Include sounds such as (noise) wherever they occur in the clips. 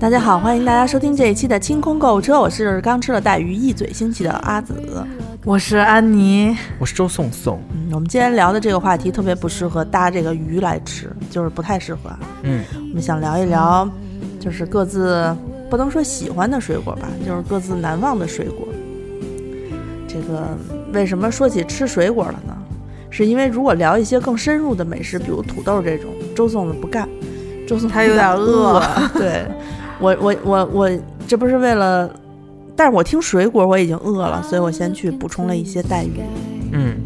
大家好，欢迎大家收听这一期的清空购物车，我是刚吃了带鱼一嘴腥气的阿紫。我是安妮，我是周颂颂，嗯，我们今天聊的这个话题特别不适合搭这个鱼来吃，就是不太适合。嗯，我们想聊一聊，就是各自不能说喜欢的水果吧，就是各自难忘的水果。这个为什么说起吃水果了呢？是因为如果聊一些更深入的美食，比如土豆这种，周颂不干，周颂他有点饿。(laughs) 对，我我我我这不是为了，但是我听水果我已经饿了，所以我先去补充了一些带鱼。嗯，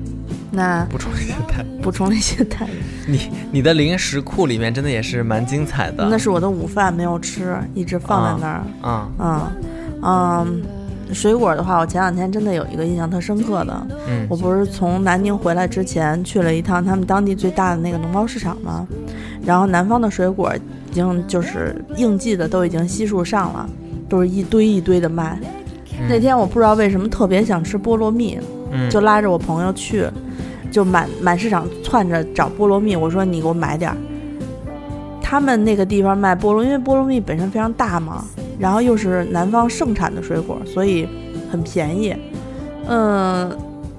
那补充一些带，补充了一些带鱼，你你的零食库里面真的也是蛮精彩的。那是我的午饭没有吃，一直放在那儿。啊，嗯。嗯，水果的话，我前两天真的有一个印象特深刻的，嗯我不是从南宁回来之前去了一趟他们当地最大的那个农贸市场吗？然后南方的水果已经就是应季的都已经悉数上了，都是一堆一堆的卖。那天我不知道为什么特别想吃菠萝蜜，嗯就拉着我朋友去，就满满市场窜着找菠萝蜜。我说你给我买点儿。他们那个地方卖菠萝，因为菠萝蜜本身非常大嘛，然后又是南方盛产的水果，所以很便宜。嗯，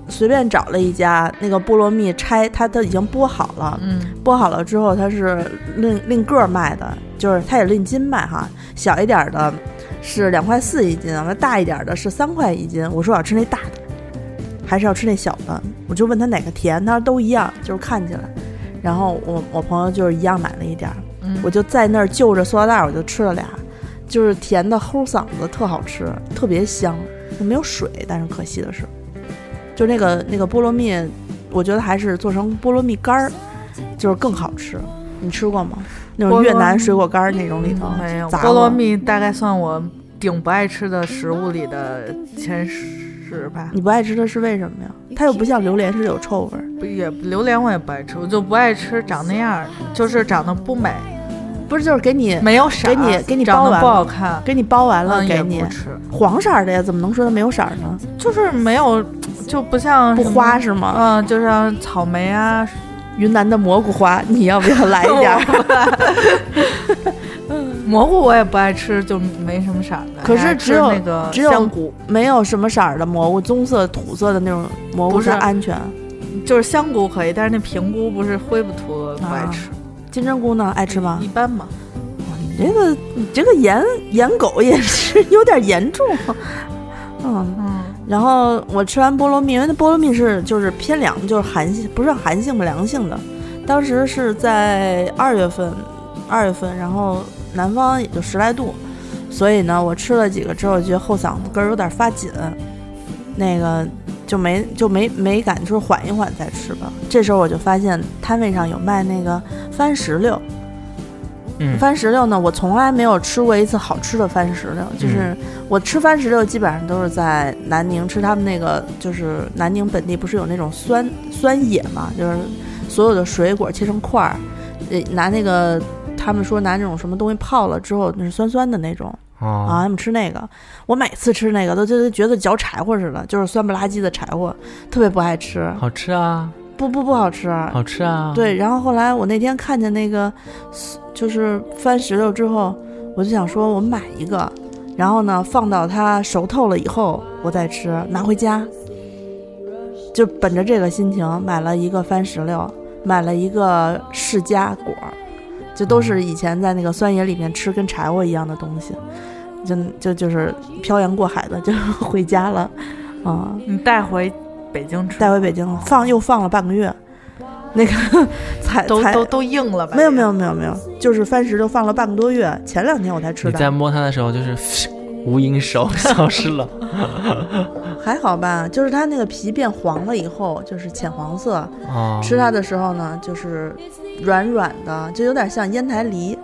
随便找了一家那个菠萝蜜拆，它都已经剥好了，嗯，剥好了之后它是另另个儿卖的，就是它也论斤卖哈，小一点儿的是两块四一斤，那大一点儿的是三块一斤。我说我要吃那大的，还是要吃那小的？我就问他哪个甜，他说都一样，就是看起来。然后我我朋友就是一样买了一点儿，嗯我就在那儿就着塑料袋儿我就吃了俩，就是甜的齁嗓子，特好吃，特别香，没有水，但是可惜的是，就那个那个菠萝蜜，我觉得还是做成菠萝蜜干儿，就是更好吃。你吃过吗？那种越南水果干儿那种里头没有。杂菠萝蜜大概算我顶不爱吃的食物里的前十吧。你不爱吃的是为什么呀？它又不像榴莲是有臭味儿。不也榴莲我也不爱吃，我就不爱吃长那样儿，就是长得不美，不是，就是给你没有色儿，给你给你包完了好看，给你包完了，嗯，给你吃，黄色儿的呀，怎么能说它没有色儿呢？就是没有，就不像不花是吗？嗯，就像草莓啊，云南的蘑菇花，(laughs) 你要不要来一点儿？蘑 (laughs) 菇我也不爱吃，就没什么色儿的。可是只有那个只有香菇，没有什么色儿的蘑菇，棕色、土色的那种蘑菇不是安全。就是香菇可以，但是那平菇不是灰不土的，不爱吃。金针菇呢？爱吃吗一？般吧，你这个你这个盐盐狗也是有点严重。(laughs) 嗯，嗯，然后我吃完菠萝蜜，因为那菠萝蜜是就是偏凉，就是寒性，不是寒性吧，凉性的。当时是在二月份，二月份，然后南方也就十来度，所以呢，我吃了几个之后，觉得后嗓子根儿有点发紧，那个就没就没没敢就是缓一缓再吃吧。这时候我就发现摊位上有卖那个番石榴，嗯番石榴呢，我从来没有吃过一次好吃的番石榴。就是我吃番石榴基本上都是在南宁吃他们那个，就是南宁本地不是有那种酸酸野嘛，就是所有的水果切成块儿，呃，拿那个他们说拿那种什么东西泡了之后，那是酸酸的那种啊，哦，他们吃那个。我每次吃那个都就觉得嚼柴火似的，就是酸不拉几的柴火，特别不爱吃，好吃啊，不不不好吃。好吃啊，，对，然后后来我那天看见那个，就是番石榴之后，我就想说，我买一个，然后呢放到它熟透了以后，我再吃，拿回家。就本着这个心情，买了一个番石榴，买了一个释迦果儿，这都是以前在那个酸野里面吃跟柴火一样的东西，就就就是漂洋过海的就 (laughs) 回家了，啊、你带回北京吃，带回北京了，放又放了半个月，那个才才都都都硬了吧？没有没有没有没有，就是番石榴放了半个多月，前两天我才吃的，你在摸它的时候就是 (laughs) 无影手消失了，(laughs) 还好吧？就是它那个皮变黄了以后，就是浅黄色，哦，吃它的时候呢，就是软软的，就有点像烟台梨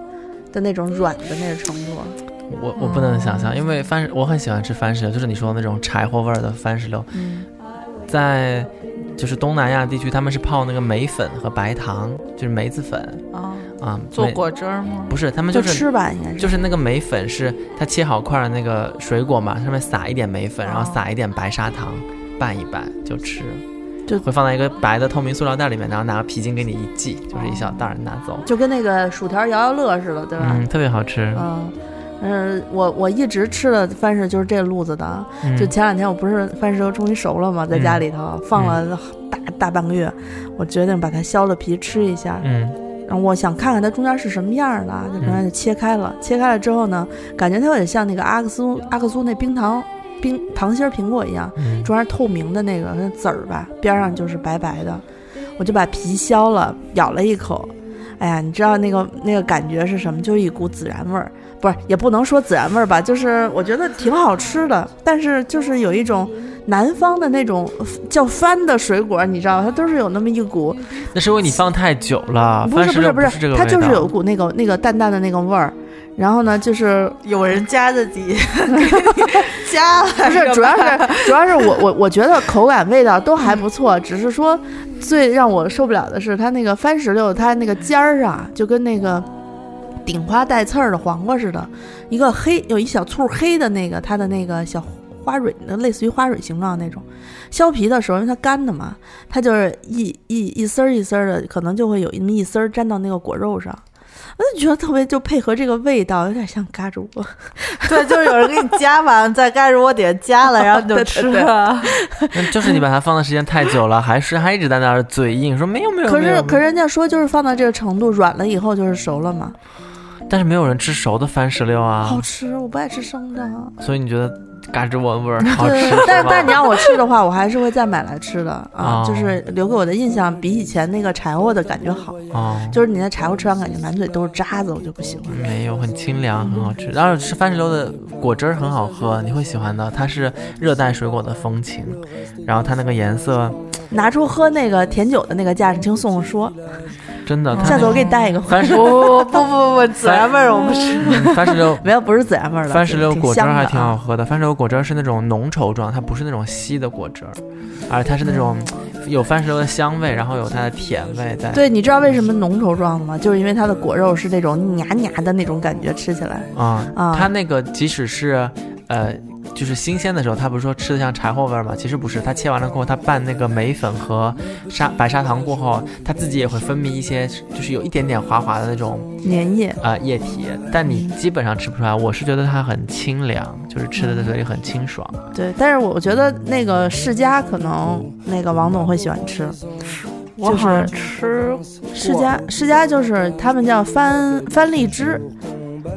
的那种软的那个程度。我我不能想象，因为番石我很喜欢吃番石榴，就是你说的那种柴火味儿的番石榴，嗯，在就是东南亚地区，他们是泡那个梅粉和白糖，就是梅子粉啊，啊，做果汁儿吗？不是，他们就是吃吧，应该是。就是那个梅粉是它切好块儿的那个水果嘛，上面撒一点梅粉，然后撒一点白砂糖，拌一拌就吃。就会放在一个白的透明塑料袋里面，然后拿个皮筋给你一系，就是一小袋儿拿走，就跟那个薯条摇摇乐似的，对吧？嗯，特别好吃。嗯，嗯，我我一直吃的番薯就是这路子的。嗯就前两天我不是番石榴终于熟了嘛，在家里头、放了大大半个月，我决定把它削了皮吃一下。嗯然后我想看看它中间是什么样的，就把它就切开了。切开了之后呢，感觉它有点像那个阿克苏阿克苏那冰糖冰糖心儿苹果一样，嗯中间透明的那个那籽儿吧，边上就是白白的。我就把皮削了，咬了一口。哎呀，你知道那个那个感觉是什么？就是一股孜然味儿，不是也不能说孜然味儿吧，就是我觉得挺好吃的，但是就是有一种南方的那种叫番的水果，你知道，它都是有那么一股，那是因为你放太久了，不是不是不是它就是有股那个那个淡淡的那个味儿。然后呢，就是有人加的底加了，不是，主要是主要是我我我觉得口感味道都还不错，(laughs) 只是说最让我受不了的是它那个番石榴，它那个尖儿啊，就跟那个顶花带刺儿的黄瓜似的，一个黑有一小簇黑的那个它的那个小花蕊，类似于花蕊形状那种。削皮的时候，因为它干的嘛，它就是一一一丝儿一丝儿的，可能就会有那么一丝儿粘到那个果肉上。我就觉得特别，就配合这个味道，有点像嘎吱窝。(laughs) 对，就是有人给你加完，在嘎吱窝底下加了，然后你就吃了。(laughs) 那就是你把它放的时间太久了，还是还一直在那儿嘴硬说没有没有，可是可是人家说就是放到这个程度，软了以后就是熟了嘛，但是没有人吃熟的番石榴啊好，吃，我不爱吃生的。所以你觉得嘎吱窝味儿 (laughs) 好吃但但你吗？让我吃的话，我还是会再买来吃的啊，哦就是留给我的印象比以前那个柴火的感觉好，哦，就是你那柴火吃完感觉满嘴都是渣子，我就不喜欢。没有，很清凉，很好吃。然后吃番石榴的果汁儿很好喝，你会喜欢的。它是热带水果的风情，然后它那个颜色拿出喝那个甜酒的那个架势，听宋宋说，真的，下次我给你带一个。(laughs) 番石榴不不不不，孜然 (laughs) 味儿我不吃。嗯番石榴 (laughs) 没有，不是孜然味儿的，番石榴果汁儿还。挺好喝的。番石榴果汁儿是那种浓稠状，它不是那种稀的果汁儿，而它是那种有番石榴的香味，然后有它的甜味在。对，你知道为什么浓稠状吗？就是因为它的果肉是那种黏黏的那种感觉，吃起来。啊、啊它那个即使是呃，就是新鲜的时候，它不是说吃的像柴火味儿吗？其实不是，它切完了过后，它拌那个梅粉和砂白砂糖过后，它自己也会分泌一些，就是有一点点滑滑的那种粘液，呃液体，但你基本上吃不出来。我是觉得它很清凉，就是吃的在嘴里很清爽。对，但是我觉得那个世家可能那个王总会喜欢吃，我好像吃世家世家就是他们叫番番荔枝。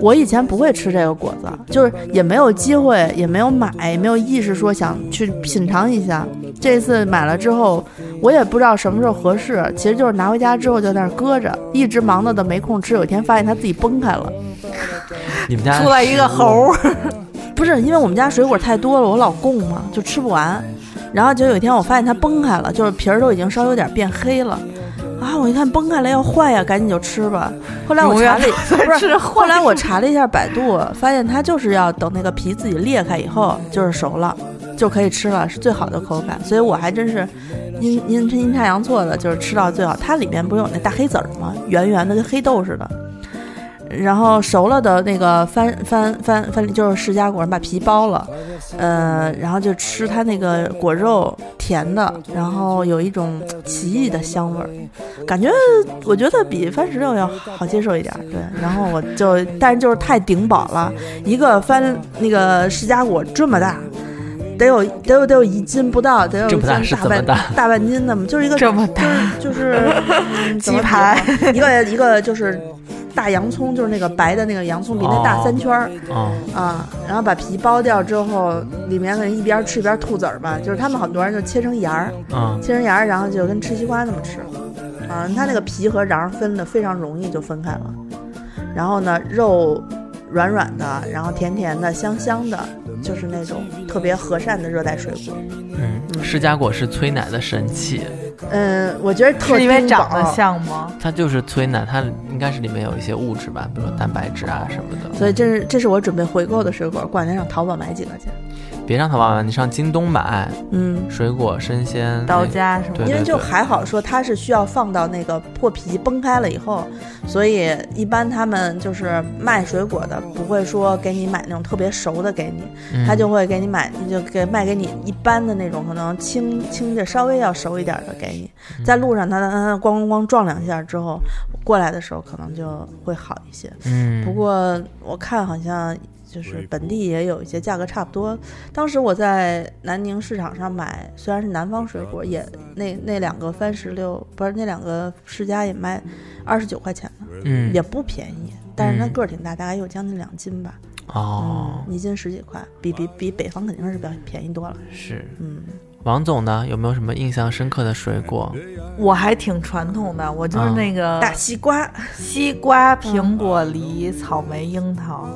我以前不会吃这个果子，就是也没有机会，也没有买，也没有意识说想去品尝一下。这次买了之后，我也不知道什么时候合适，其实就是拿回家之后就在那儿搁着，一直忙的都没空吃。有一天发现它自己崩开了，你们家出来一个猴儿，不是因为我们家水果太多了，我老供嘛，就吃不完。然后就有一天我发现它崩开了，就是皮儿都已经稍微有点变黑了。啊！我一看崩开了要坏呀，赶紧就吃吧。后来我查了一，不是，后来我查了一下百度，发现它就是要等那个皮自己裂开以后，就是熟了，就可以吃了，是最好的口感。所以我还真是阴阴阴差阳错的，就是吃到最好。它里面不是有那大黑籽儿吗？圆圆的，跟黑豆似的。然后熟了的那个番番番番就是释迦果，把皮剥了，呃，然后就吃它那个果肉，甜的，然后有一种奇异的香味儿，感觉我觉得比番石榴要好接受一点儿。对，然后我就，但是就是太顶饱了，一个番那个释迦果这么大。得有得有得有一斤不到，得有这么大半大大半斤的嘛，就是一个这么大就是就是、(laughs) 嗯、鸡排一个一个就是大洋葱，就是那个白的那个洋葱，比那大哦三圈儿、哦，啊。然后把皮剥掉之后，里面可能一边吃一边吐籽儿吧，就是他们很多人就切成芽儿，嗯，切成芽儿，然后就跟吃西瓜那么吃。啊，它那个皮和瓤分的非常容易就分开了。然后呢，肉软软的，然后甜甜的、香香的，就是那种特别和善的热带水果。嗯，释迦果是催奶的神器，嗯，我觉得特是因为长得像吗？它就是催奶，它应该是里面有一些物质吧，比如说蛋白质啊什么的。所以这是这是我准备回购的水果，过两天上淘宝买几个去。别上淘宝买，你上京东买嗯，水果生鲜到家什么因为就还好说它是需要放到那个破皮崩开了以后，所以一般他们就是卖水果的不会说给你买那种特别熟的给你，嗯。他就会给你买就给卖给你一般的那种可能轻轻的稍微要熟一点的给你，嗯。在路上他他咣咣咣撞两下之后，过来的时候可能就会好一些。嗯，不过我看好像就是本地也有一些价格差不多。当时我在南宁市场上买，虽然是南方水果，也那那两个番石榴不是那两个世家也卖二十九块钱呢，嗯也不便宜。但是它嗯个儿挺大，大概有将近两斤吧，哦嗯，一斤十几块，比比比北方肯定是比较便宜多了。是嗯，王总呢有没有什么印象深刻的水果？我还挺传统的，我就是啊那个大西瓜，西瓜、苹果、梨、草莓、樱桃，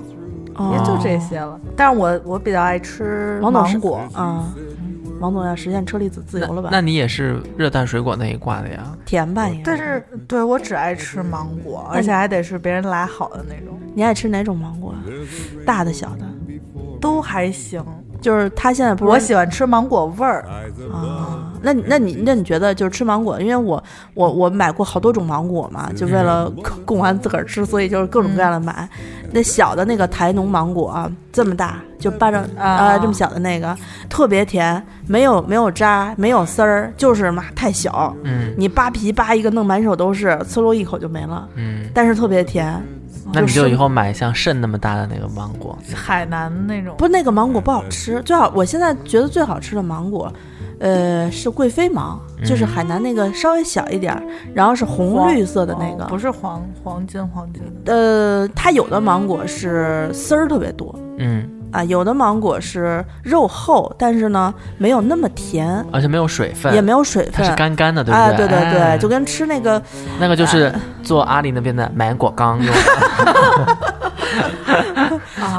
也就这些了。但是我我比较爱吃王总是芒果，啊。王总要实现车厘子自由了吧？那你也是热带水果那一挂的呀？甜吧应该。但是对我只爱吃芒果，而且还得是别人来好的那种，你爱吃哪种芒果？大的、小的？都还行。就是他现在不是我喜欢吃芒果味儿，啊，那你那你那你觉得就是吃芒果，因为我我我买过好多种芒果嘛，就为了供供完自个儿吃，所以就是各种各样的买。那小的那个台农芒果啊，这么大，就巴掌啊、啊这么小的那个，特别甜，没有没有渣，没有丝儿，就是嘛太小，嗯你扒皮扒一个弄满手都是，呲溜一口就没了，嗯，但是特别甜。那你就就是以后买像肾那么大的那个芒果，海南那种。不，那个芒果不好吃。最好，我现在觉得最好吃的芒果，呃，是贵妃芒，就是海南那个稍微小一点儿，然后是红绿色的那个。哦不是黄黄金黄金的，呃，它有的芒果是丝儿特别多。嗯，啊，有的芒果是肉厚，但是呢没有那么甜，而且没有水分，也没有水分它是。干干的，对不啊，对？对对对，哎就跟吃那个那个就是做阿里那边的芒果干用的。(laughs)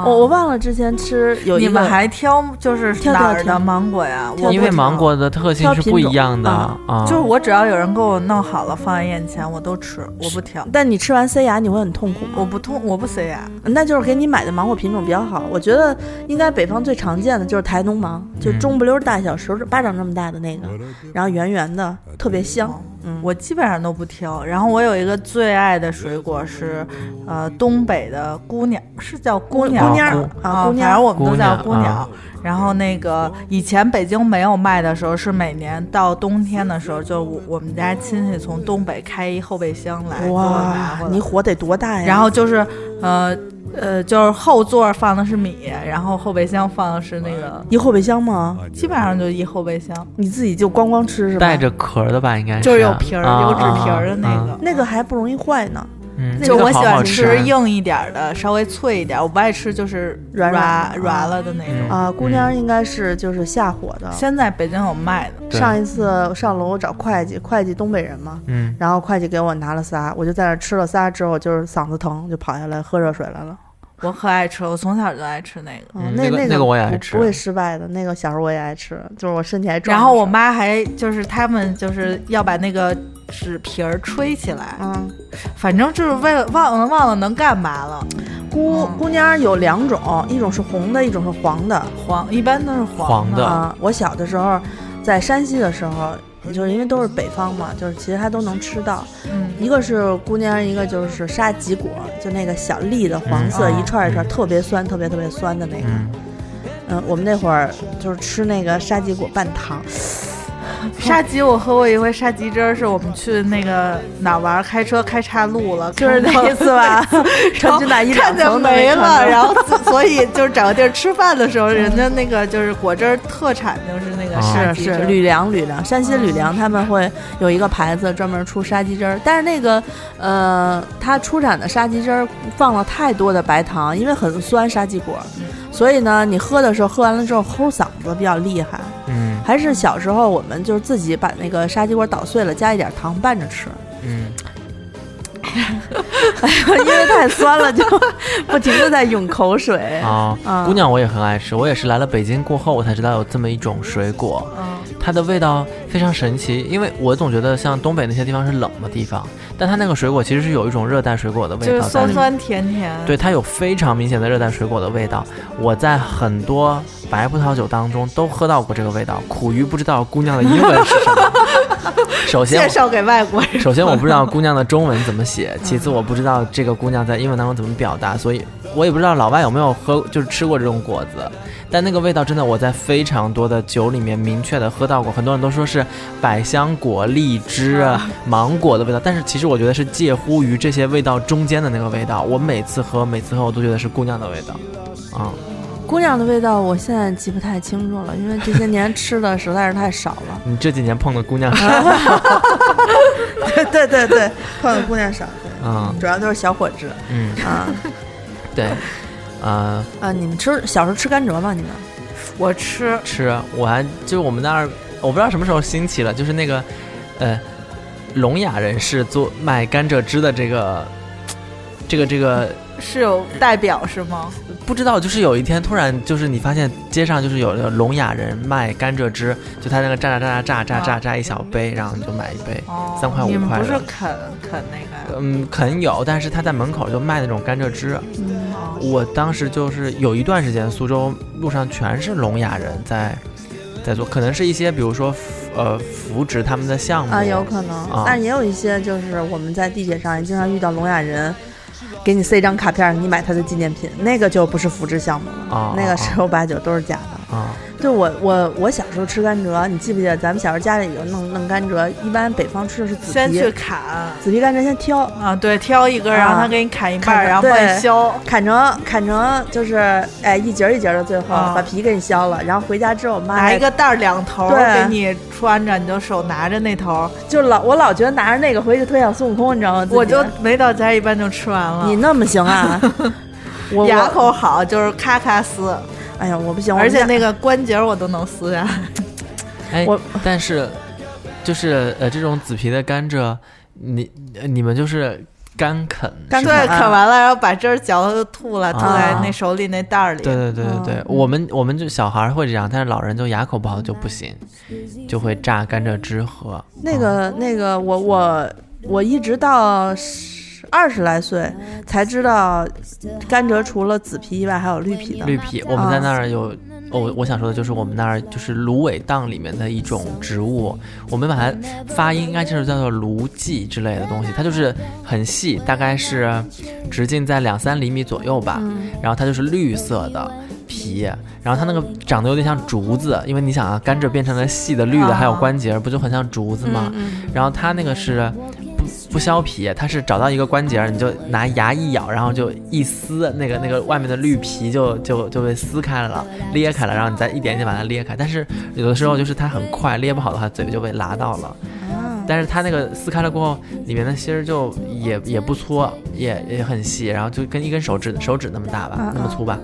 我我忘了之前吃有一个你们还挑就是挑哪儿的芒果呀？我因为芒果的特性是不一样的挑啊，就是我只要有人给我弄好了放在眼前，我都吃，我不挑，但你吃完塞牙你会很痛苦吗？我不痛，我不塞牙。那就是给你买的芒果品种比较好。我觉得应该北方最常见的就是台农芒，就中不溜大小，手指巴掌这么大的那个，然后圆圆的，特别香。嗯，我基本上都不挑。然后我有一个最爱的水果是，呃，东北的姑娘，是叫姑娘姑娘吗啊，啊，姑娘反正我们都叫姑娘姑娘。然后那个以前北京没有卖的时候，是每年到冬天的时候，就我我们家亲戚从东北开一后备箱来哇你火得多大呀？然后就是呃呃，就是后座放的是米，然后后备箱放的是那个，一后备箱吗？基本上就一后备箱，你自己就光光吃是吧？带着壳的吧，应该就是有皮儿、啊有纸皮儿的那个。啊那个还不容易坏呢。嗯，那就个我喜欢吃吃硬一点儿的，稍微脆一点儿。我不爱吃就是软软软软了的那种。嗯啊，姑娘应该是就是下火的。现在北京有卖的，上一次上楼找会计，会计东北人嘛，嗯，然后会计给我拿了仨，我就在那吃了仨之后，就是嗓子疼，就跑下来喝热水来了。我可爱吃，我从小就爱吃那个。嗯，那那个那个我也爱吃不不会失败的。那个小时候我也爱吃，就是我身体还壮。然后我，妈还就是他们就是要把那个纸皮儿吹起来，嗯，反正就是为了忘了忘了能干嘛了。姑嗯姑娘有两种，一种是红的，一种是黄的。黄一般都是黄的啊，我小的时候在山西的时候，就是因为都是北方嘛，就是其实它都能吃到。嗯，一个是姑娘，一个就是沙棘果，就那个小粒的黄色，嗯一串一串，嗯特别酸，特别特别酸的那个。嗯，嗯，我们那会儿就是吃那个沙棘果拌糖，(laughs) 沙棘我喝过一回沙棘汁儿，是我们去那个哪儿玩儿，开车开岔路了，(laughs) 就是那一次吧，成均打一两看见层没了，然后所 (laughs) 所以就是找个地儿吃饭的时候，人家那个就是果汁儿特产就是那个沙是棘汁儿。是吕梁吕梁，山西吕梁他们会有一个牌子专门出沙棘汁儿，但是那个呃，它出产的沙棘汁儿放了太多的白糖，因为很酸沙棘果，所以呢，你喝的时候喝完了之后齁嗓子比较厉害。嗯。还是小时候我们就是自己把那个沙棘果捣碎了，加一点糖拌着吃，嗯，(laughs) 因为太酸了，就不停的在涌口水。啊啊，姑娘我也很爱吃，我也是来了北京过后我才知道有这么一种水果，嗯，它的味道非常神奇，因为我总觉得像东北那些地方是冷的地方，但它那个水果其实是有一种热带水果的味就是道。酸酸甜甜。对，它有非常明显的热带水果的味道。我在很多白葡萄酒当中都喝到过这个味道，苦于不知道姑娘的英文是什么。(laughs) 首先，介绍给外国人。首先我不知道姑娘的中文怎么写，其次我不知道这个姑娘在英文当中怎么表达，所以我也不知道老外有没有喝，就是吃过这种果子。但那个味道真的，我在非常多的酒里面明确的喝到过，很多人都说是百香果、荔枝、芒果的味道，但是其实我觉得是介乎于这些味道中间的那个味道。我每次喝，每次喝我都觉得是姑娘的味道，啊、姑娘的味道我现在记不太清楚了，因为这些年吃的实在是太少了。(laughs) 你这几年碰的姑娘 (laughs) 少，对对对对，碰的姑娘少，对，嗯主要都是小伙子嗯，啊对，呃，啊！你们吃小时候吃甘蔗吗？你们？我吃吃，我还就是我们那儿，我不知道什么时候兴起了，就是那个，呃，聋哑人士做卖甘蔗汁的这个，这个这个是有代表是吗？不知道，就是有一天突然就是你发现街上就是有个聋哑人卖甘蔗汁，就他那个榨榨榨榨榨榨榨一小杯，然后你就买一杯，哦，三块五你们块的不是啃啃那个？嗯，啃有，但是他在门口就卖那种甘蔗汁。嗯哦我当时就是有一段时间，苏州路上全是聋哑人在在做，可能是一些比如说呃扶植他们的项目啊，有可能啊，但也有一些就是我们在地铁上也经常遇到聋哑人，给你塞一张卡片，你买他的纪念品，那个就不是扶持项目了，啊那个十有八九都是假的。啊就我我我小时候吃甘蔗，你记不记得咱们小时候家里有弄弄甘蔗，一般北方吃的是紫皮先去，砍紫皮甘蔗先挑，啊，对，挑一根，然后啊他给你砍一半儿，然后帮你削。砍成砍成就是哎一节儿一节儿的，最后、啊把皮给你削了，然后回家之后妈拿一个袋儿两头儿给你穿着，你就手拿着那头儿，就老我老觉得拿着那个回去特像孙悟空，你知道吗？我就没到家一般就吃完了。你那么行啊？(laughs) 我牙口好，就是咔咔撕，哎呀我不行，而且那个关节我都能撕下来。(laughs) 哎我，但是就是呃这种紫皮的甘蔗，你呃你们就是干啃，干对，啃完了，然后把汁儿嚼了就吐了，吐在啊那手里那袋儿里。对对对对对，嗯我们我们就小孩儿会这样，但是老人就牙口不好就不行，就会榨甘蔗汁喝。那个那个我我我一直到十二十来岁才知道，甘蔗除了紫皮以外还有绿皮的。绿皮，我们在啊那儿有。哦，我想说的就是我们那儿就是芦苇荡里面的一种植物，我们把它发音应该就是叫做芦荠之类的东西，它就是很细，大概是直径在两三厘米左右吧，嗯然后它就是绿色的皮，然后它那个长得有点像竹子，因为你想啊，甘蔗变成了细的绿的，啊还有关节，不就很像竹子吗？嗯然后它那个是不不削皮，它是找到一个关节儿，你就拿牙一咬，然后就一撕，那个那个外面的绿皮就就就被撕开了，裂开了，然后你再一点一点把它裂开。但是有的时候就是它很快，裂不好的话，嘴就被拉到了。啊但是它那个撕开了过后，里面的芯儿就也也不粗，也也很细，然后就跟一根手指手指那么大吧嗯，那么粗吧。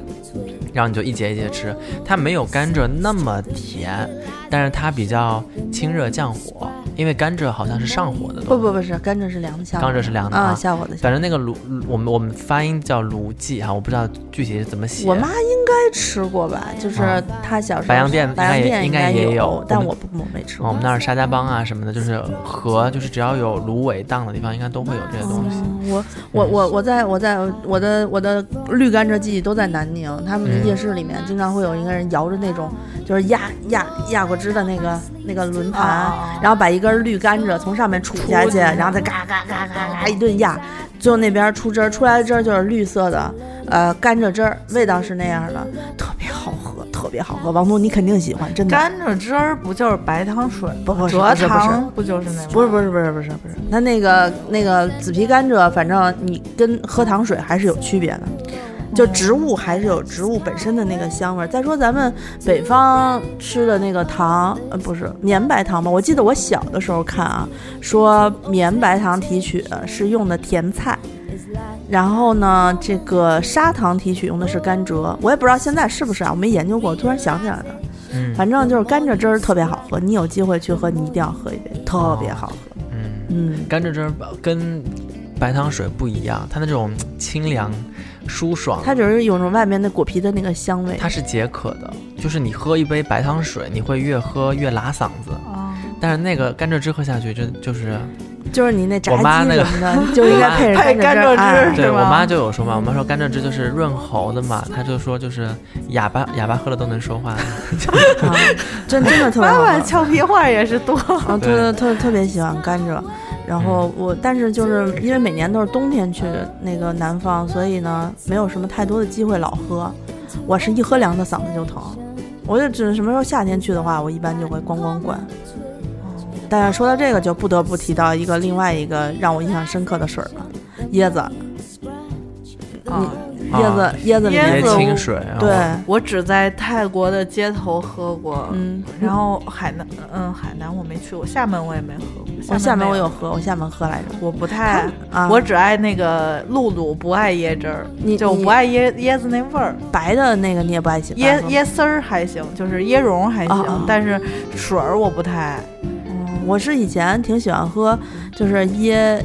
然后你就一节一节吃，它没有甘蔗那么甜，但是它比较清热降火，因为甘蔗好像是上火的东西。不不不是甘蔗是凉的，下火甘蔗是凉的啊，啊下火的。反正那个芦，我们我们发音叫芦荠哈，我不知道具体是怎么写。我妈应该吃过吧，就是啊她小时候白洋淀白洋淀应该也有但我不我没吃过。哦我们那儿沙家浜啊什么的，就是河，就是只要有芦苇荡的地方，应该都会有这些东西。嗯我我我我在我在我的我的绿甘蔗记忆都在南宁，他们的嗯夜市里面经常会有一个人摇着那种就是压压压过汁的那个那个轮盘，啊然后把一根绿甘蔗从上面杵下去，然后再嘎嘎嘎嘎嘎一顿压，最后那边出汁儿，出来的汁儿就是绿色的，呃，甘蔗汁儿，味道是那样的，特别好喝，特别好喝。王总，你肯定喜欢，真的。甘蔗汁儿不就是白糖水？不不是蔗不是不是糖不就是那吗？不是不是不是不是不是，它那个那个紫皮甘蔗，反正你跟喝糖水还是有区别的，就植物还是有植物本身的那个香味儿。再说咱们北方吃的那个糖，呃，不是绵白糖吧？我记得我小的时候看啊，说绵白糖提取是用的甜菜。然后呢，这个砂糖提取用的是甘蔗，我也不知道现在是不是啊，我没研究过，突然想起来了。嗯反正就是甘蔗汁儿特别好喝，你有机会去喝，你一定要喝一杯，特别好喝。嗯，嗯，甘蔗汁儿跟白糖水不一样，它那种清凉、舒爽，它只是有种外面的果皮的那个香味。它是解渴的，就是你喝一杯白糖水，你会越喝越拉嗓子。啊，但是那个甘蔗汁喝下去，就就是就是你那炸我妈那个鸡什么的，就应该 (laughs) 配着配 (laughs) 甘蔗汁对我妈就有说嘛，我妈说甘蔗汁就是润喉的嘛，她就说就是哑巴哑巴喝了都能说话。啊，(laughs) 真真的特别妈好俏皮话也是多。啊，对特特特别喜欢甘蔗，然后我但是就是因为每年都是冬天去那个南方，所以呢没有什么太多的机会老喝。我是一喝凉的嗓子就疼，我就只什么时候夏天去的话，我一般就会咣咣灌。但是说到这个，就不得不提到一个另外一个让我印象深刻的水儿了，椰子，啊，椰子椰子椰子椰清水，啊对，我只在泰国的街头喝过，嗯，然后海南，嗯，海南我没去过，厦门我也没喝过。我厦门我有，喝，我厦门喝来着。我不太，啊，我只爱那个露露，不爱椰汁儿，就不爱椰椰子那味儿。白的那个你也不爱喜欢椰椰丝儿还行，就是椰蓉还行，但是水儿我不太爱。嗯，我是以前挺喜欢喝，就是椰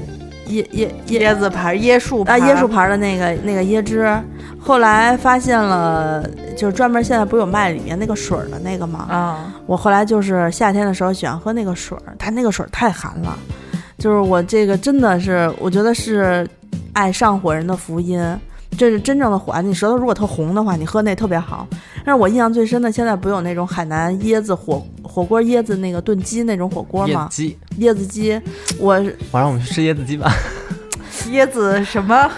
椰椰椰椰子牌、椰树牌啊椰树牌的那个那个椰汁，后来发现了，就是专门现在不是有卖里面那个水儿的那个吗？啊，我后来就是夏天的时候喜欢喝那个水儿，它那个水儿太寒了，就是我这个真的是，我觉得是爱上火人的福音。这是真正的火，你舌头如果特红的话，你喝那特别好。但是我印象最深的，现在不有那种海南椰子火火锅椰子那个炖鸡那种火锅吗？椰子鸡，椰子鸡，我晚上我们去吃椰子鸡吧。(laughs) 椰子什么？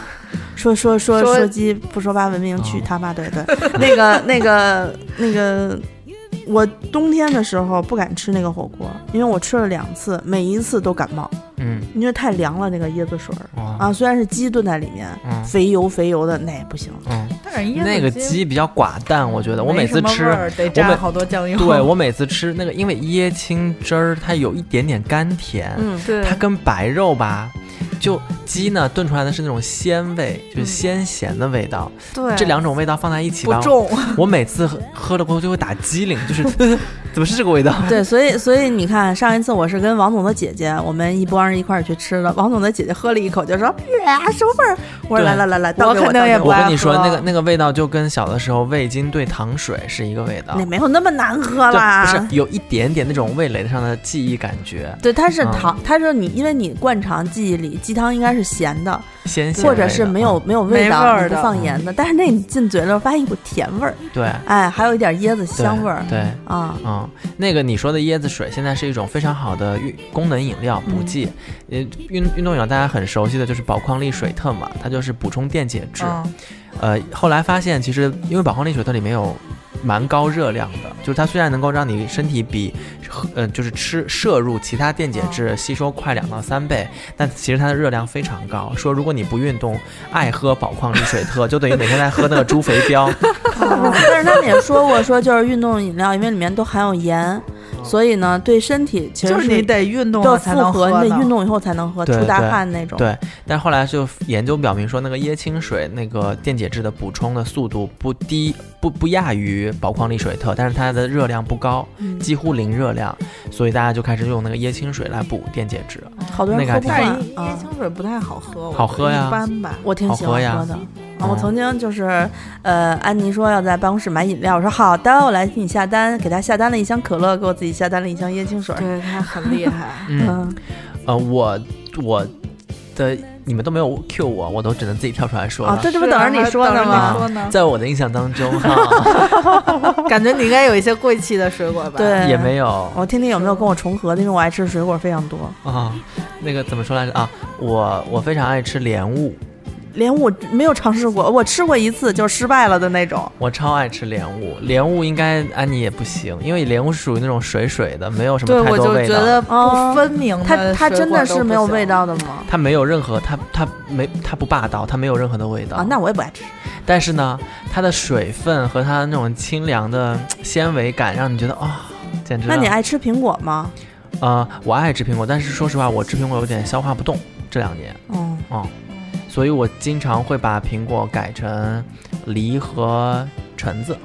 说说说说说鸡不说八文明，去哦他妈！对对，那个那个那个，我冬天的时候不敢吃那个火锅，因为我吃了两次，每一次都感冒，嗯，因为太凉了那个椰子水儿哇，啊。虽然是鸡炖在里面，嗯肥油肥油的，那也不行。嗯，但是椰子那个鸡比较寡淡，我觉得我每次吃我蘸每好多酱油。对我每次吃那个，因为椰青汁儿它有一点点甘甜，嗯，对它跟白肉吧，就鸡呢炖出来的是那种鲜味，就是嗯鲜咸的味道，对这两种味道放在一起吧，不重，我每次喝喝了过后就会打机灵，就是 (laughs) 怎么是这个味道？对，所以所以你看，上一次我是跟王总的姐姐，我们一帮人一块儿去吃的。王总的姐姐喝了一口就说：“呀，什么味儿？”我说：“来来来来，倒给我肯定也不爱我跟你说，那个那个味道就跟小的时候味精兑糖水是一个味道那，没有那么难喝啦。不是有一点点那种味蕾上的记忆感觉，对，它是嗯糖，它是你，因为你惯常记忆里鸡汤应该是咸的，咸咸或者是没有嗯没有味道，的你不放盐的。但是那你进嘴了，发现一股甜味儿，对哎，还有一点椰子香味儿对。啊。嗯，那个你说的椰子水现在是一种非常好的运功能饮料补剂，呃，运运动饮料大家很熟悉的就是宝矿力水特嘛，它就是补充电解质。嗯，呃，后来发现其实因为宝矿力水特里面有蛮高热量的，就是它虽然能够让你身体比，呃，就是吃摄入其他电解质吸收快两到三倍，但其实它的热量非常高。说如果你不运动，爱喝宝矿力水特，(laughs) 就等于每天在喝那个猪肥膘。啊但是他们也说过，说就是运动饮料，因为里面都含有盐，所以呢，对身体其实就是你得运动才能复合，喝呢你得运动以后才能喝，对出大对汗那种。对，但后来就研究表明说，那个椰清水那个电解质的补充的速度不低，不不亚于宝矿力水特，但是它的热量不高，嗯几乎零热量，所以大家就开始用那个椰清水来补电解质。好多人喝不惯但是椰啊。清水不太好喝，好喝呀一般吧。我挺喜欢喝的。啊，我嗯曾经就是，呃，安妮说要在办公室买饮料，我说好的，我来替你下单，给她下单了一箱可乐，给我自己下单了一箱椰青水。对他很厉害，(laughs) 嗯，嗯，呃，我我的你们都没有 Q 我，我都只能自己跳出来说了。啊，这这不等着你说呢吗？在我的印象当中，(laughs) 哈，(laughs) 感觉你应该有一些贵气的水果吧？对，也没有我听听有没有跟我重合的，因为我爱吃的水果非常多。啊。那个怎么说来着啊？我我非常爱吃莲雾，莲雾没有尝试过，我吃过一次就失败了的那种。我超爱吃莲雾。莲雾应该安妮也不行，因为莲雾是属于那种水水的，没有什对，我就么太多味道。觉得哦不分明的它它真的是没有味道的吗？它没有任何，它它没它不霸道，它没有任何的味道。啊，那我也不爱吃。但是呢，它的水分和它那种清凉的纤维感，让你觉得啊、简直。那你爱吃苹果吗？呃，我爱吃苹果，但是说实话，我吃苹果有点消化不动，这两年，嗯，嗯，所以我经常会把苹果改成梨和橙子。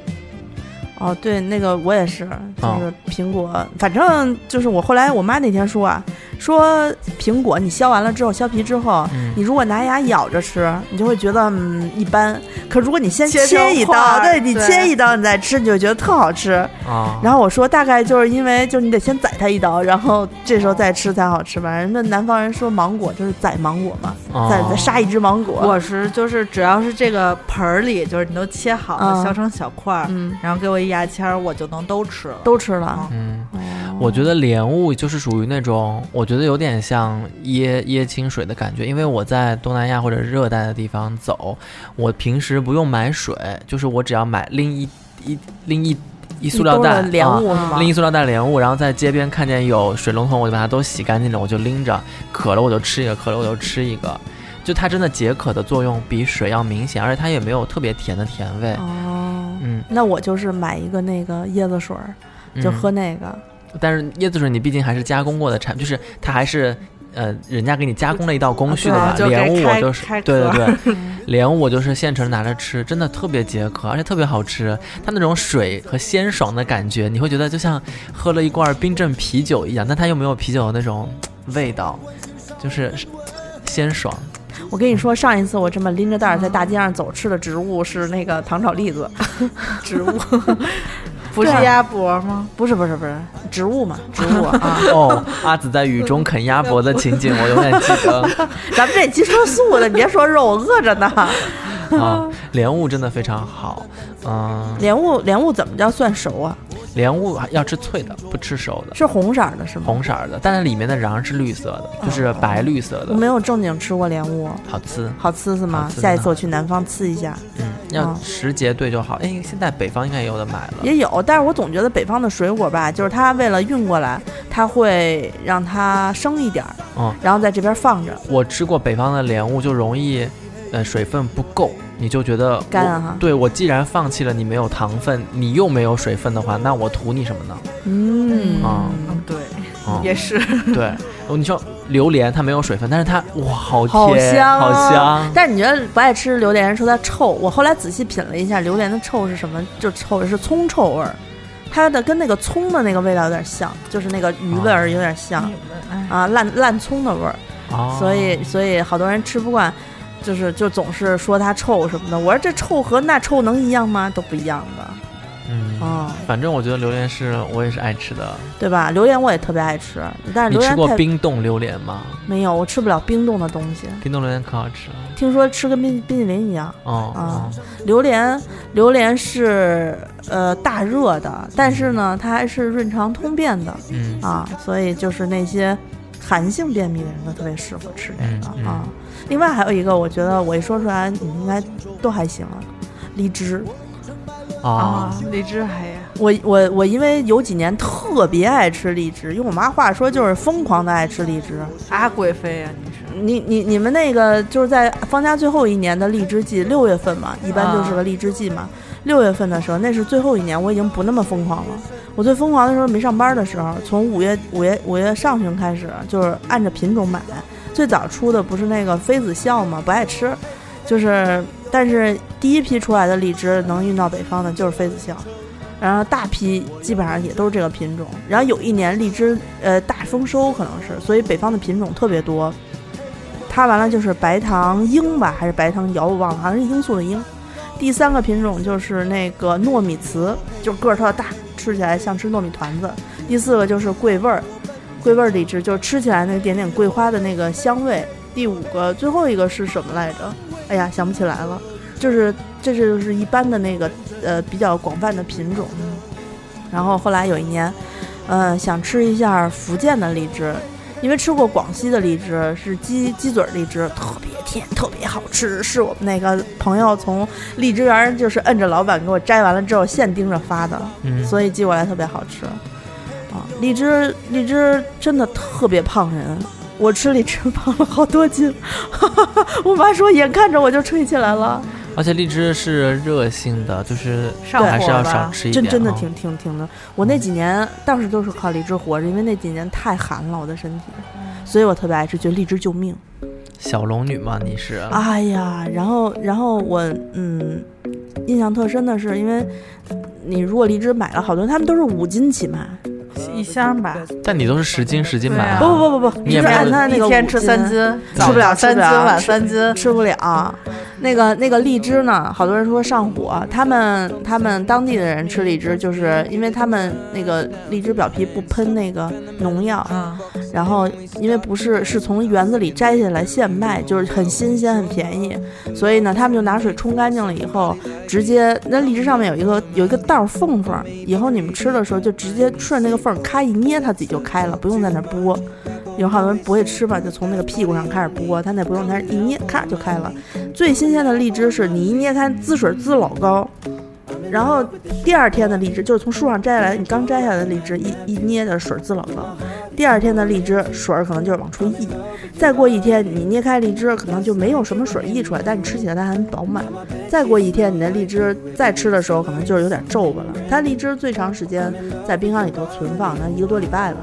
哦，对，那个我也是，就哦是苹果，反正就是我后来我妈那天说啊，说苹果你削完了之后，削皮之后，嗯你如果拿牙咬着吃，你就会觉得嗯一般。可如果你先切一刀，对你切一刀你再吃，你就觉得特好吃。啊，然后我说大概就是因为就是你得先宰它一刀，然后这时候再吃才好吃吧。人家南方人说芒果就是宰芒果嘛，哦再再杀一只芒果。我是就是只要是这个盆儿里，就是你都切好了，嗯削成小块儿，嗯然后给我一牙签儿，我就能都吃了。都吃了。嗯，哦我觉得莲雾就是属于那种，我觉得有点像椰椰清水的感觉，因为我在东南亚或者热带的地方走，我平时不用买水，就是我只要买拎一一拎一一塑料袋啊雾是吗？拎一塑料袋莲雾，然后在街边看见有水龙头，我就把它都洗干净了，我就拎着，渴了我就吃一个，渴了我就吃一个。就它真的解渴的作用比水要明显，而且它也没有特别甜的甜味。哦，嗯，那我就是买一个那个椰子水儿，就嗯喝那个。但是椰子水你毕竟还是加工过的产，就是它还是呃人家给你加工了一道工序的莲雾我就是对对对，(laughs) 莲雾我就是现成拿着吃，真的特别解渴，而且特别好吃。它那种水和鲜爽的感觉，你会觉得就像喝了一罐冰镇啤酒一样，但它又没有啤酒的那种味道，就是鲜爽。我跟你说，上一次我这么拎着袋儿在大街上走，吃的植物是那个糖炒栗子，植 (laughs) 物不是鸭脖吗？不是不是不是植物嘛，植物啊。(laughs) 哦，阿紫在雨中啃鸭脖的情景，(laughs) 我永远记得。(laughs) 咱们这期说素的，你别说肉，我饿着呢。啊，莲雾真的非常好，嗯，莲雾莲雾怎么叫算熟啊？莲雾要吃脆的，不吃熟的。是红色儿的是吗？红色儿的，但是里面的瓤是绿色的，就是白绿色的，我没有正经吃过莲雾，好吃。好吃是吗下一次我去南方吃一下。嗯，要哦时节对就好。哎，现在北方应该也有的买了。也有，但是我总觉得北方的水果吧，就是它为了运过来，它会让它生一点儿，嗯，然后在这边放着。我吃过北方的莲雾，就容易，呃，水分不够，你就觉得我干啊哈对我既然放弃了你没有糖分，你又没有水分的话，那我图你什么呢？嗯啊嗯，对，啊、也是。(laughs) 对，哦你说榴莲它没有水分，但是它哇好好甜，香、好啊，香。但是你觉得不爱吃榴莲，说它臭。我后来仔细品了一下，榴莲的臭是什么？就臭是葱臭味儿，它的跟那个葱的那个味道有点像，就是那个鱼味儿有点像、哎，啊，烂烂葱的味儿。哦，所以所以好多人吃不惯，就是就总是说它臭什么的。我说这臭和那臭能一样吗？都不一样的嗯，哦，反正我觉得榴莲是我也是爱吃的。对吧？榴莲我也特别爱吃，但是你吃过冰冻榴莲吗？没有，我吃不了冰冻的东西。冰冻榴莲可好吃了。听说吃跟冰冰淇淋一样。哦啊哦，榴莲，榴莲是呃大热的，但是呢，它还是润肠通便的嗯啊，所以就是那些寒性便秘的人都特别适合吃这个、嗯嗯啊。另外还有一个，我觉得我一说出来，你们应该都还行啊，荔枝。啊啊，荔枝还我我我因为有几年特别爱吃荔枝，用我妈话说就是疯狂的爱吃荔枝。阿贵妃啊，你是你你你们那个就是在放假最后一年的荔枝季，六月份嘛，一般就是个荔枝季嘛。六月份的时候，那是最后一年，我已经不那么疯狂了。我最疯狂的时候没上班的时候，从五月五月五月上旬开始，就是按着品种买。最早出的不是那个妃子笑吗？不爱吃，就是但是第一批出来的荔枝能运到北方的就是妃子笑。然后大批基本上也都是这个品种，然后有一年荔枝呃大丰收可能是，所以北方的品种特别多。它完了就是白糖罂吧，还是白糖瑶，我忘了，好像是罂粟的罂。第三个品种就是那个糯米糍，就个儿特大，吃起来像吃糯米团子。第四个就是桂味儿，桂味荔枝，就是吃起来那点点桂花的那个香味。第五个，最后一个是什么来着？哎呀，想不起来了。就是这就是一般的那个呃比较广泛的品种。然后后来有一年，呃，想吃一下福建的荔枝，因为吃过广西的荔枝是鸡鸡嘴荔枝，特别甜，特别好吃。是我们那个朋友从荔枝园就是摁着老板给我摘完了之后现盯着发的，嗯，所以寄过来特别好吃。啊，荔枝荔枝真的特别胖人，我吃荔枝胖了好多斤，(laughs) 我妈说眼看着我就吹起来了。而且荔枝是热性的，就是上还是要火吧少吃一点。啊真真的挺挺挺的。我那几年当时都是靠荔枝活着，因为那几年太寒了我的身体，所以我特别爱吃，觉得荔枝救命。小龙女嘛，你是？哎呀，然后然后我嗯，印象特深的是，因为你如果荔枝买了好多，他们都是五斤起卖，一箱吧，但你都是十斤十斤买对啊不不不不不，你就是按他那个一天吃三斤，吃不了早三斤，吃不了晚三斤。吃不了。(laughs) 那个那个荔枝呢，好多人说上火，他们他们当地的人吃荔枝，就是因为他们那个荔枝表皮不喷那个农药，嗯，然后因为不是是从园子里摘下来现卖，就是很新鲜很便宜，所以呢，他们就拿水冲干净了以后，直接那荔枝上面有一个有一个道缝缝，以后你们吃的时候就直接顺那个缝儿咔一捏，它自己就开了，不用在那剥。有好多人不会吃吧，就从那个屁股上开始剥，它那不用，它一捏咔就开了。最新鲜的荔枝是你一捏开滋水滋老高，然后第二天的荔枝就是从树上摘下来，你刚摘下来的荔枝一一捏的水滋老高，第二天的荔枝水儿可能就是往出溢，再过一天你捏开荔枝可能就没有什么水溢出来，但你吃起来它还很饱满。再过一天你的荔枝再吃的时候可能就是有点皱巴了。它荔枝最长时间在冰箱里头存放，那一个多礼拜了，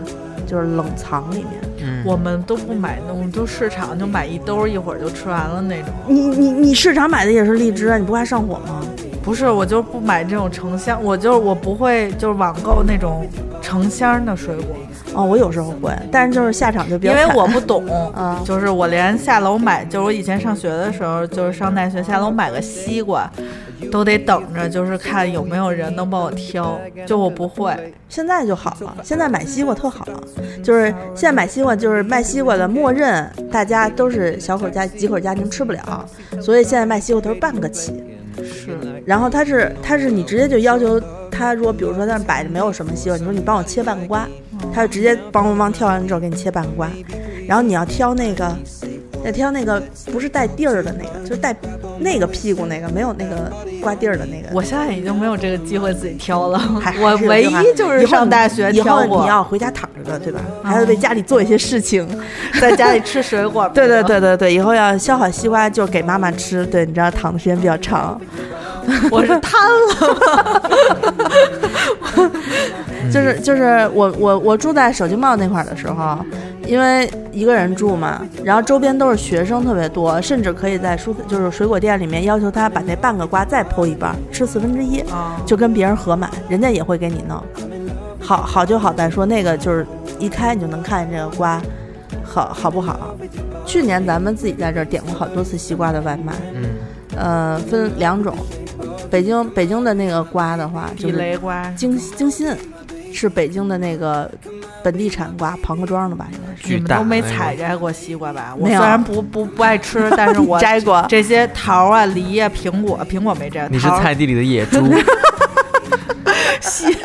就是冷藏里面。嗯，我们都不买那种，就市场就买一兜，一会儿就吃完了那种。你你你市场买的也是荔枝啊，你不怕上火吗？不是，我就不买这种成箱，我就是我不会就是网购那种成箱的水果，哦，我有时候会，但是就是下场就比较因为我不懂。啊，(laughs) 就是我连下楼买，就是我以前上学的时候，就是上大学下楼买个西瓜，都得等着，就是看有没有人能帮我挑。就我不会，现在就好了，现在买西瓜特好，就是现在买西瓜就是卖西瓜的，默认大家都是小口家几口家庭吃不了，所以现在卖西瓜都是半个起。是。然后他是他是你直接就要求他，如果比如说他那摆着没有什么西瓜，你说你帮我切半个瓜，他就直接梆梆梆挑完之后给你切半个瓜，然后你要挑那个，要挑那个不是带地儿的那个，就是带那个屁股那个，没有那个挂地儿的那个。我现在已经没有这个机会自己挑了还，(laughs) 我唯一就是上大学以后挑过你，要回家躺着的，对吧？还要为家里做一些事情。(laughs) 在家里吃水果。(laughs) 对对，对对对，以后要削好西瓜就给妈妈吃。对，你知道躺的时间比较长。我是贪了。就是就是我我我住在手机贸那块儿的时候，因为一个人住嘛，然后周边都是学生特别多，甚至可以在蔬就是水果店里面要求他把那半个瓜再剖一半，吃四分之一，啊，就跟别人合买，人家也会给你弄。好好就好在说那个就是一开你就能看见这个瓜好好不好。去年咱们自己在这儿点过好多次西瓜的外卖，嗯，呃，分两种。北京北京的那个瓜的话，就是雷瓜，京京新，是北京的那个本地产瓜，庞各庄的吧，应你们都没采摘过西瓜吧？我虽然不不不爱吃，但是我 (laughs) 摘过，这些桃啊、梨啊、苹果，苹果没摘。你是菜地里的野猪，(laughs) 西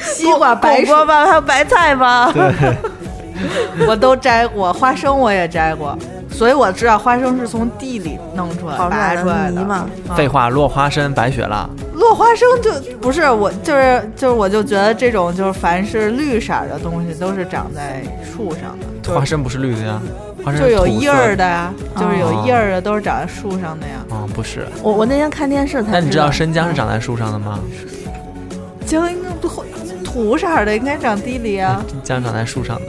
西瓜、白薯火锅吧，还有白菜吧。(laughs) 我都摘过，花生我也摘过，所以我知道花生是从地里弄出来、拔出来的。废话，落花生白雪辣，落花生就不是我，就是就是我就觉得这种就是凡是绿色儿的东西都是长在树上的，花生不是绿的呀，花生就有叶儿的呀，就是有哦叶儿的都是长在树上的呀。嗯，不是。我我那天看电视才那你知道道生姜是长在树上的吗？姜应该不土色儿的应该长地里啊，姜长在树上的。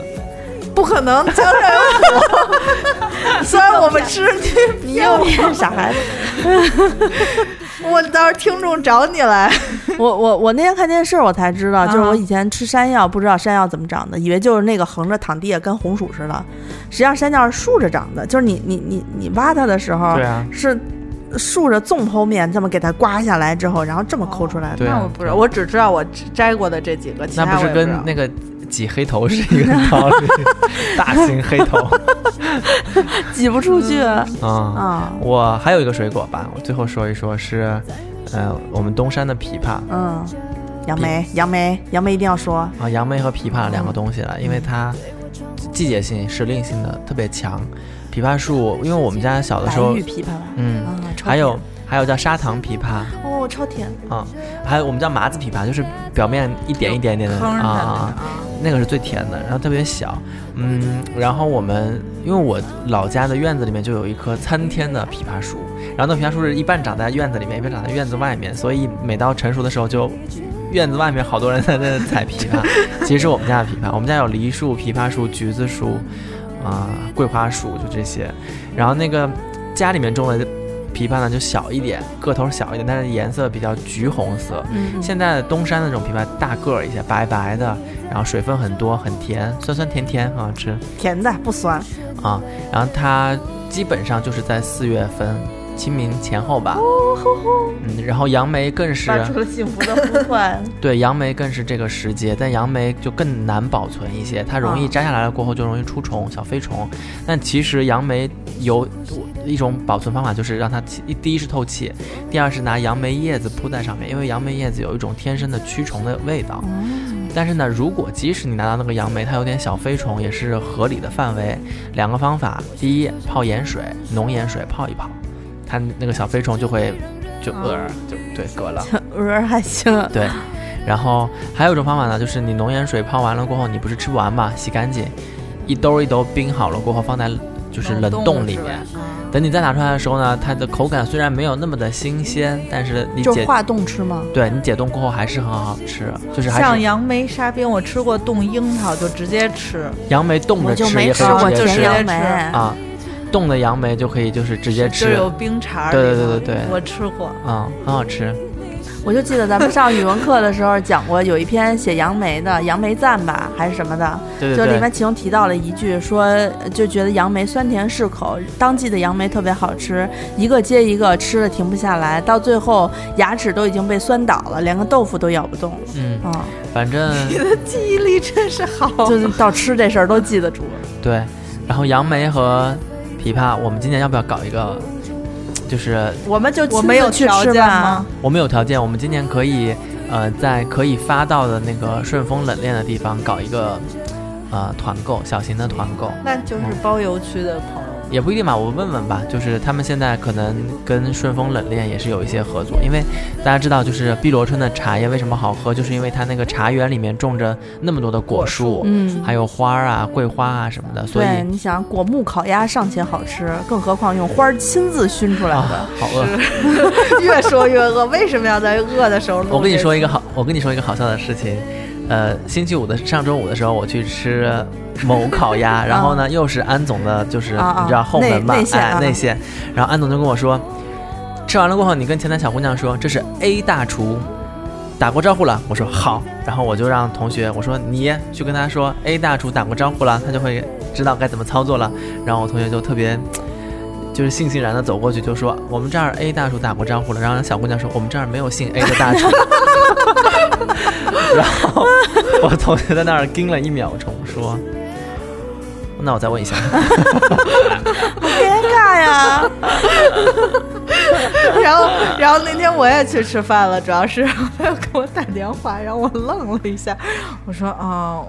不可能姜上有土。(laughs) 虽然我们吃，你你又骗傻孩子。(laughs) (laughs) 我到时候听众找你来。(laughs) 我我我那天看电视我才知道，就是啊我以前吃山药不知道山药怎么长的，以为就是那个横着躺地下跟红薯似的，实际上山药是竖着长的，就是你你你你挖它的时候对啊，是竖着纵剖面这么给它刮下来之后，然后这么抠出来的。那我不知道，我只知道我摘过的这几个，其他那不是我也不知道跟那个挤黑头是一个道理？大型黑头 (laughs) 挤不出去啊、啊。我还有一个水果吧，我最后说一说是，呃，我们东山的枇杷嗯，杨梅杨梅杨梅一定要说，啊，杨梅和枇杷两个东西了，因为它季节性、时令性的特别强。枇杷树，因为我们家小的时候，枇杷吧，嗯，还有甜还有叫砂糖枇杷哦，超甜，啊，还有我们叫麻子枇杷，就是表面一点一点点的啊啊，那个是最甜的，然后特别小，嗯，然后我们因为我老家的院子里面就有一棵参天的枇杷树，然后那枇杷树是一半长在院子里面，一半长在院子外面，所以每到成熟的时候就。院子外面好多人在那采枇杷，(laughs) 其实是我们家的枇杷。我们家有梨树、枇杷树、橘子树，啊、桂花树就这些。然后那个家里面种的枇杷呢就小一点，个头小一点，但是颜色比较橘红色。嗯，现在的东山的这种枇杷大个儿一些，白白的，然后水分很多，很甜，酸酸甜甜，很好吃甜的不酸。啊。然后它基本上就是在四月份清明前后吧。嗯，然后杨梅更是发出了幸福的呼唤。(laughs) 对，杨梅更是这个时节，但杨梅就更难保存一些，它容易啊摘下来了过后就容易出虫，小飞虫。但其实杨梅有一种保存方法，就是让它气第一是透气，第二是拿杨梅叶子铺在上面，因为杨梅叶子有一种天生的驱虫的味道。但是呢，如果即使你拿到那个杨梅，它有点小飞虫，也是合理的范围。两个方法，第一泡盐水，浓盐水泡一泡，它那个小飞虫就会就呃就对嗝了。(laughs) 鹅还行。对，然后还有一种方法呢，就是你浓盐水泡完了过后，你不是吃不完嘛，洗干净，一兜一兜冰好了过后，放在就是冷冻里面。等你再拿出来的时候呢，它的口感虽然没有那么的新鲜，但是你解就化冻吃吗？对你解冻过后还是很好吃，就是还是像杨梅沙冰，我吃过冻樱桃，就直接吃。杨梅冻着吃也可以没吃。啊，冻的杨梅就可以就是直接吃就有，冰碴儿。对对对对对我吃过。嗯，很好吃。我就记得咱们上语文课的时候讲过，有一篇写杨梅的《杨梅赞》吧，还是什么的，对对对就里面，其中提到了一句说，就觉得杨梅酸甜适口，当季的杨梅特别好吃，一个接一个吃的停不下来，到最后牙齿都已经被酸倒了，连个豆腐都咬不动嗯，啊、反正 (laughs) 你的记忆力真是好。就是到吃这事儿都记得住。对，然后杨梅和琵琶，我们今年要不要搞一个？就是我们就我们有条件吗？？我们有条件，我们今年可以，呃，在可以发到的那个顺丰冷链的地方搞一个，呃，团购，小型的团购，那就是包邮区的朋友。也不一定吧，我问问吧。就是他们现在可能跟顺丰冷链也是有一些合作，因为大家知道，就是碧螺春的茶叶为什么好喝，就是因为它那个茶园里面种着那么多的果树，嗯，还有花儿啊、桂花啊什么的，所以对，你想果木烤鸭尚且好吃，更何况用花儿亲自熏出来的。啊，好饿。(laughs) 越说越饿，为什么要在饿的时候？我跟你说一个，好，我跟你说一个好笑的事情，呃，星期五的上周五的时候，我去吃某烤鸭，(laughs) 然后呢，又是安总的，就是你知道后门嘛，哎，内内线啊内线，然后安总就跟我说，吃完了过后，你跟前台小姑娘说这是 A 大厨。打过招呼了，我说好，然后我就让同学我说你去跟他说 A 大厨打过招呼了，他就会知道该怎么操作了。然后我同学就特别就是悻悻然的走过去就说我们这儿 A 大厨打过招呼了，然后小姑娘说我们这儿没有姓 A 的大厨。(laughs) (laughs) 然后我同学在那儿盯了一秒钟，说：“那我再问一下。(laughs) 尴尬呀！(laughs) 然后，然后那天我也去吃饭了，主要是他又给我打电话，让我愣了一下。我说啊、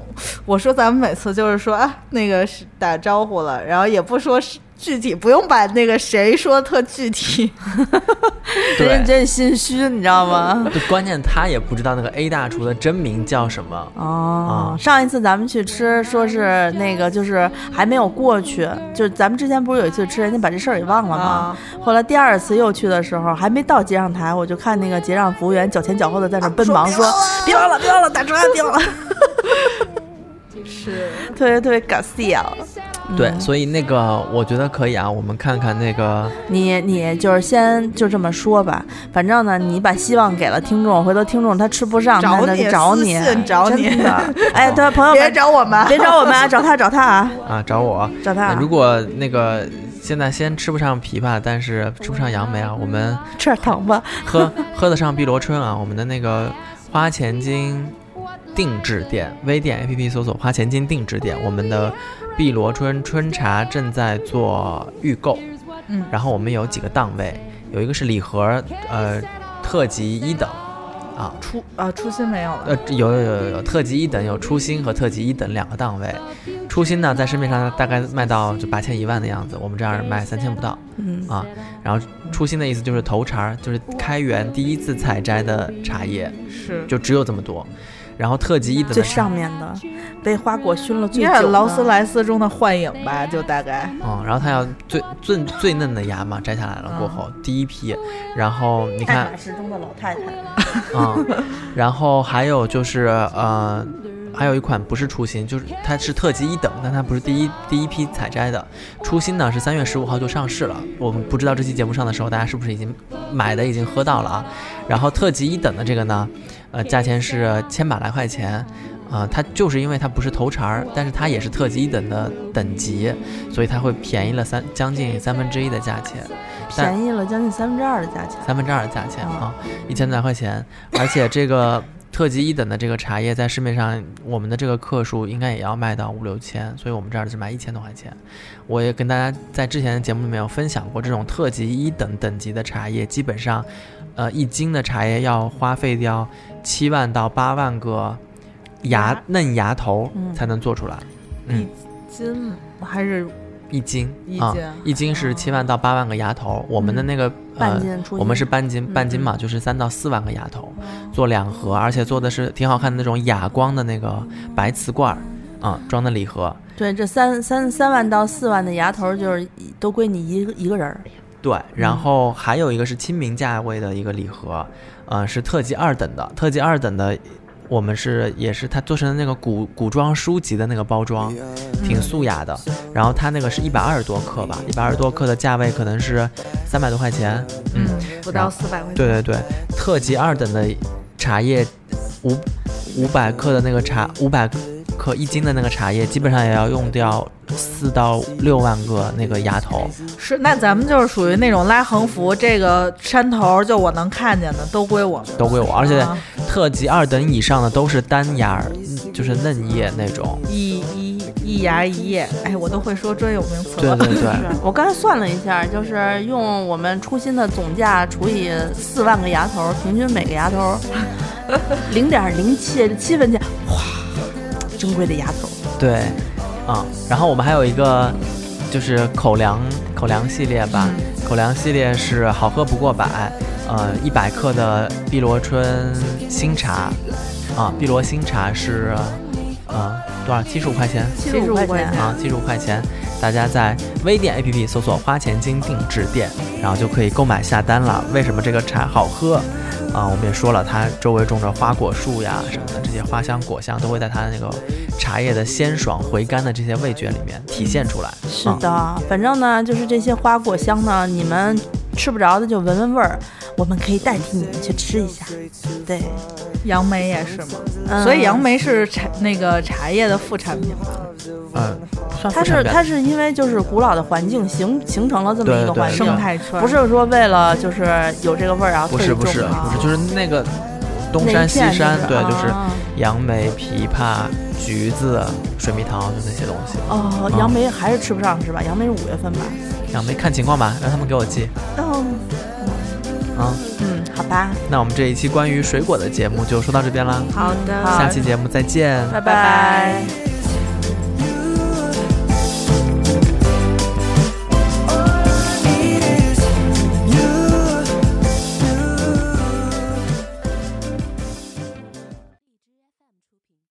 我说咱们每次就是说啊，那个是打招呼了，然后也不说是具体，不用把那个谁说的特具体。(laughs) 对人真心虚，你知道吗？就关键他也不知道那个 A 大厨的真名叫什么。哦啊，上一次咱们去吃，说是那个就是还没有过去，就是咱们之前不是有一次吃，人家把这事儿给忘了吗？啊后来第二次又去的时候，还没到结账台，我就看那个结账服务员脚前脚后的在那奔忙说：“ (laughs) 别忘了，别忘了，打折啊，别忘了。(laughs) 是，”特别特别搞笑。对，嗯所以那个我觉得可以啊，我们看看那个，你你就是先就这么说吧，反正呢，你把希望给了听众，回头听众他吃不上，找他就你找你，信找你真的。(laughs) 哎，对，朋友别，找我们，别找我们啊，找他找他啊，(laughs) 啊，找我。找他如果那个现在先吃不上枇杷，但是吃不上杨梅啊，我们吃点糖吧。喝喝得上碧螺春啊，我们的那个花钱精定制店微店 APP 搜索“花钱金定制店”，我们的碧螺春春茶正在做预购，嗯然后我们有几个档位，有一个是礼盒，呃，特级一等，啊，初啊初心没有了。呃，有有有有有特级一等，有初心和特级一等两个档位。初心呢，在市面上大概卖到就八千一万的样子，我们这儿卖三千不到嗯，啊。然后初心的意思就是头茬儿，就是开园第一次采摘的茶叶，是，就只有这么多。然后特级一等最上面的，被花果熏了最应久的。该是劳斯莱斯中的幻影吧，就大概。嗯，然后它要最最最嫩的芽嘛，摘下来了过后，第一批，然后你看爱马仕中的老太太。啊、(laughs) 然后还有就是呃，还有一款不是初心，就是它是特级一等，但它不是第一第一批采摘的。初心呢是三月十五号就上市了，我们不知道这期节目上的时候大家是不是已经买的已经喝到了啊？然后特级一等的这个呢，呃，价钱是千把来块钱。啊、它就是因为它不是头茬儿，但是它也是特级一等的等级，所以它会便宜了三将近三分之一的价钱。便宜了将近三分之二的价钱。三分之二的价钱哦啊，一千来块钱，而且这个特级一等的这个茶叶在市面上，我们的这个克数应该也要卖到五六千，所以我们这儿只卖一千多块钱。我也跟大家在之前的节目里面有分享过，这种特级一等等级的茶叶，基本上，呃，一斤的茶叶要花费掉七万到八万个芽芽嫩芽头嗯才能做出来。嗯，斤还是一斤啊一斤，一斤是七万到八万个芽头，我们的那个呃半斤出我们是半斤，嗯半斤嘛，就是三到四万个芽头，做两盒，而且做的是挺好看的那种哑光的那个白瓷罐儿，啊、装的礼盒。对，这三三三万到四万的芽头就是都归你一个一个人儿。对，然后还有一个是亲民价位的一个礼盒，呃，是特级二等的，特级二等的。我们是也是它做成的那个古古装书籍的那个包装，挺素雅的。然后它那个是一百二十多克吧，一百二十多克的价位可能是三百多块钱。嗯，不到四百块钱。对对对，特级二等的茶叶，五五百克的那个茶，五百克一斤的那个茶叶，基本上也要用掉四到六万个那个芽头。是，那咱们就是属于那种拉横幅，这个山头就我能看见的都归我们，都归我，而且啊特级二等以上的都是单芽就是嫩叶那种。一一一芽一叶，哎，我都会说专有名词了。对对对，我刚才算了一下，就是用我们初心的总价除以四万个芽头，平均每个芽头 (laughs) 零点零七七分钱，哇，珍贵的牙头。对，啊、然后我们还有一个就是口粮口粮系列吧，口粮系列是好喝不过百，呃，一百克的碧螺春新茶，啊，碧螺新茶是呃多少？七十五块钱七十五块钱75块钱啊，七十五块钱。大家在微店 APP 搜索“花钱精定制店”，然后就可以购买下单了。为什么这个茶好喝？啊，我们也说了，它周围种着花果树呀什么的，这些花香果香都会在它的那个茶叶的鲜爽回甘的这些味觉里面体现出来。是的，反正呢，就是这些花果香呢，你们吃不着的就闻闻味儿，我们可以代替你们去吃一下。对，杨梅也是吗，嗯。所以杨梅是茶那个茶叶的副产品嘛。嗯，它是它是因为就是古老的环境形形成了这么一个环境，生态圈。不是说为了就是有这个味儿然后不是不是不是，就是那个东山西片山，对，啊就是杨梅、枇杷、橘子、水蜜桃，就那些东西。哦，杨梅还是吃不上是吧？杨梅是五月份吧？杨梅看情况吧，让他们给我寄。嗯啊。嗯，好吧，那我们这一期关于水果的节目就说到这边啦，好的，下期节目再见，拜拜